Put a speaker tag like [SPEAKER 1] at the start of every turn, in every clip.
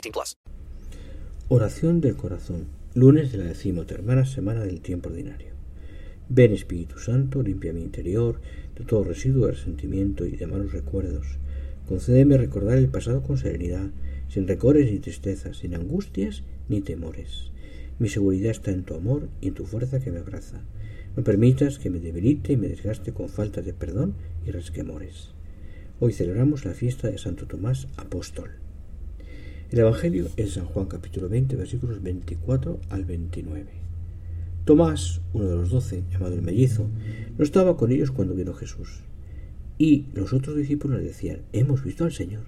[SPEAKER 1] 18 plus.
[SPEAKER 2] Oración del corazón. Lunes de la decimotercera semana del tiempo ordinario. Ven Espíritu Santo, limpia mi interior de todo residuo de resentimiento y de malos recuerdos. Concédeme recordar el pasado con serenidad, sin recores ni tristezas, sin angustias ni temores. Mi seguridad está en tu amor y en tu fuerza que me abraza. No permitas que me debilite y me desgaste con falta de perdón y resquemores. Hoy celebramos la fiesta de Santo Tomás Apóstol. El Evangelio es San Juan capítulo 20 versículos 24 al 29. Tomás, uno de los doce, llamado el mellizo, no estaba con ellos cuando vino Jesús. Y los otros discípulos le decían, hemos visto al Señor.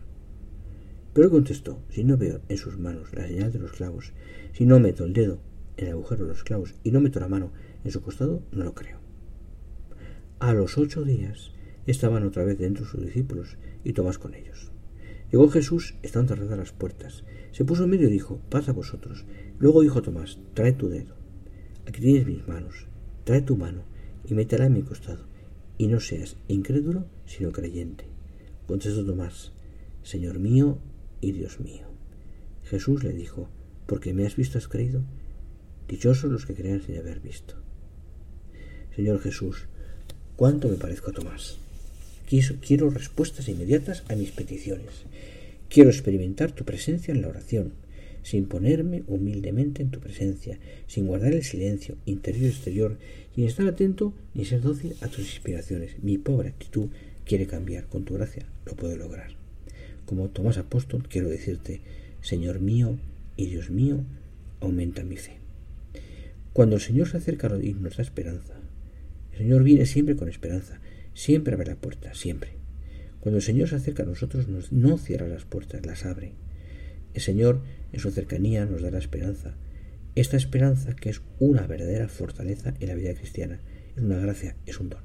[SPEAKER 2] Pero él contestó, si no veo en sus manos la señal de los clavos, si no meto el dedo en el agujero de los clavos y no meto la mano en su costado, no lo creo. A los ocho días estaban otra vez dentro sus discípulos y Tomás con ellos. Llegó Jesús, estaban cerradas las puertas. Se puso en medio y dijo, paz a vosotros. Luego dijo Tomás, trae tu dedo. Aquí tienes mis manos. Trae tu mano y métela en mi costado. Y no seas incrédulo, sino creyente. Contestó Tomás, Señor mío y Dios mío. Jesús le dijo, porque me has visto has creído. Dichosos los que crean sin haber visto. Señor Jesús, ¿cuánto me parezco a Tomás? Quiero respuestas inmediatas a mis peticiones. Quiero experimentar tu presencia en la oración, sin ponerme humildemente en tu presencia, sin guardar el silencio interior y exterior, sin estar atento ni ser dócil a tus inspiraciones. Mi pobre actitud quiere cambiar. Con tu gracia lo puedo lograr. Como Tomás Apóstol, quiero decirte, Señor mío y Dios mío, aumenta mi fe. Cuando el Señor se acerca y nos da esperanza, el Señor viene siempre con esperanza, siempre abre la puerta, siempre. Cuando el Señor se acerca a nosotros, nos, no cierra las puertas, las abre. El Señor, en su cercanía, nos da la esperanza. Esta esperanza que es una verdadera fortaleza en la vida cristiana, es una gracia, es un don.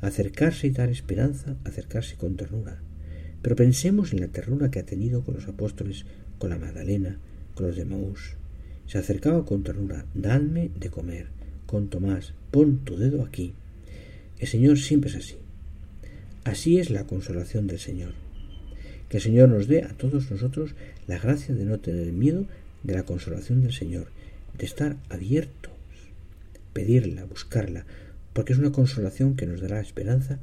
[SPEAKER 2] Acercarse y dar esperanza, acercarse con ternura. Pero pensemos en la ternura que ha tenido con los apóstoles, con la Magdalena, con los de Maús. Se acercaba con ternura, dadme de comer, con Tomás, pon tu dedo aquí. El Señor siempre es así. Así es la consolación del Señor. Que el Señor nos dé a todos nosotros la gracia de no tener miedo de la consolación del Señor, de estar abiertos, pedirla, buscarla, porque es una consolación que nos dará esperanza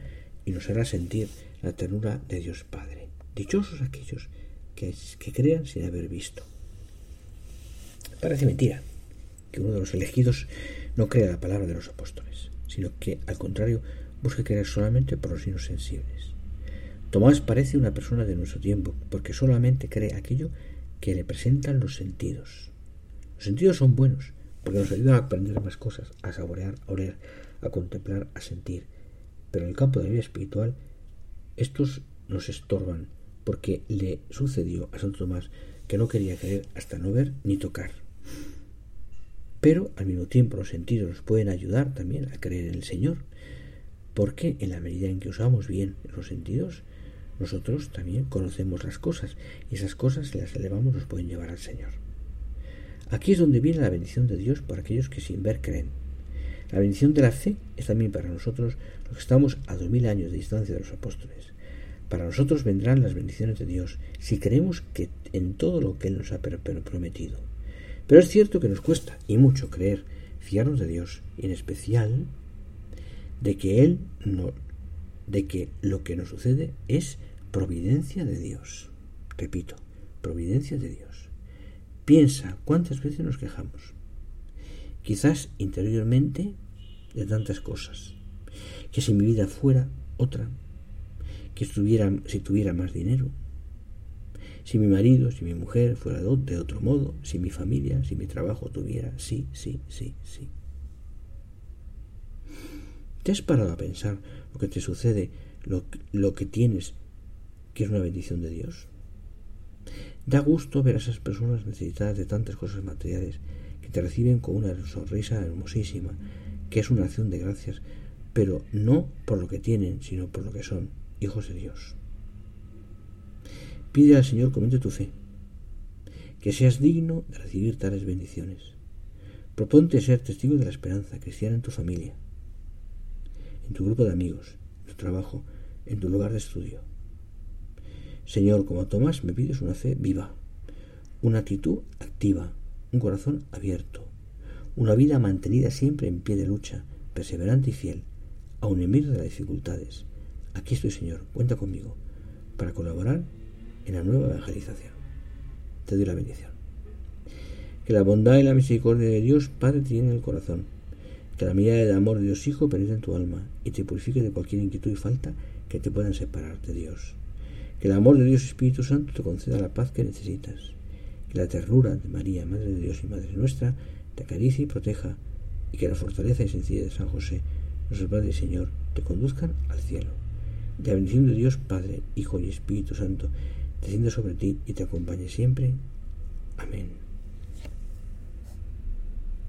[SPEAKER 2] y nos hará sentir la ternura de Dios Padre. Dichosos aquellos que, que crean sin haber visto. Parece mentira que uno de los elegidos no crea la palabra de los apóstoles, sino que, al contrario, busque creer solamente por los signos sensibles. Tomás parece una persona de nuestro tiempo, porque solamente cree aquello que le presentan los sentidos. Los sentidos son buenos, porque nos ayudan a aprender más cosas, a saborear, a oler, a contemplar, a sentir. Pero en el campo de la vida espiritual, estos nos estorban, porque le sucedió a Santo Tomás que no quería creer hasta no ver ni tocar. Pero al mismo tiempo los sentidos nos pueden ayudar también a creer en el Señor, porque en la medida en que usamos bien los sentidos, nosotros también conocemos las cosas y esas cosas si las elevamos nos pueden llevar al Señor. Aquí es donde viene la bendición de Dios para aquellos que sin ver creen. La bendición de la fe es también para nosotros los que estamos a dos mil años de distancia de los apóstoles. Para nosotros vendrán las bendiciones de Dios si creemos que en todo lo que Él nos ha prometido. Pero es cierto que nos cuesta y mucho creer, fiarnos de Dios y en especial de que Él no, de que lo que nos sucede es providencia de Dios. Repito, providencia de Dios. Piensa cuántas veces nos quejamos. Quizás interiormente de tantas cosas. Que si mi vida fuera otra, que estuviera, si tuviera más dinero, si mi marido, si mi mujer fuera de otro modo, si mi familia, si mi trabajo tuviera, sí, sí, sí, sí. ¿Te has parado a pensar lo que te sucede, lo, lo que tienes, que es una bendición de Dios? Da gusto ver a esas personas necesitadas de tantas cosas materiales que te reciben con una sonrisa hermosísima, que es una acción de gracias, pero no por lo que tienen, sino por lo que son, hijos de Dios. Pide al Señor comente tu fe, que seas digno de recibir tales bendiciones. Proponte ser testigo de la esperanza cristiana en tu familia, en tu grupo de amigos, en tu trabajo, en tu lugar de estudio. Señor, como Tomás, me pides una fe viva, una actitud activa, un corazón abierto, una vida mantenida siempre en pie de lucha, perseverante y fiel, aun en medio de las dificultades. Aquí estoy, Señor, cuenta conmigo para colaborar en la nueva evangelización. Te doy la bendición. Que la bondad y la misericordia de Dios Padre te llenen el corazón. Que la mirada de amor de Dios Hijo penetre en tu alma y te purifique de cualquier inquietud y falta que te puedan separar de Dios. Que el amor de Dios Espíritu Santo te conceda la paz que necesitas. Que la ternura de María, Madre de Dios y Madre nuestra, te acaricie y proteja. Y que la fortaleza y sencillez de San José, nuestro Padre y Señor, te conduzcan al cielo. Y la bendición de Dios Padre, Hijo y Espíritu Santo, descienda sobre ti y te acompañe siempre. Amén.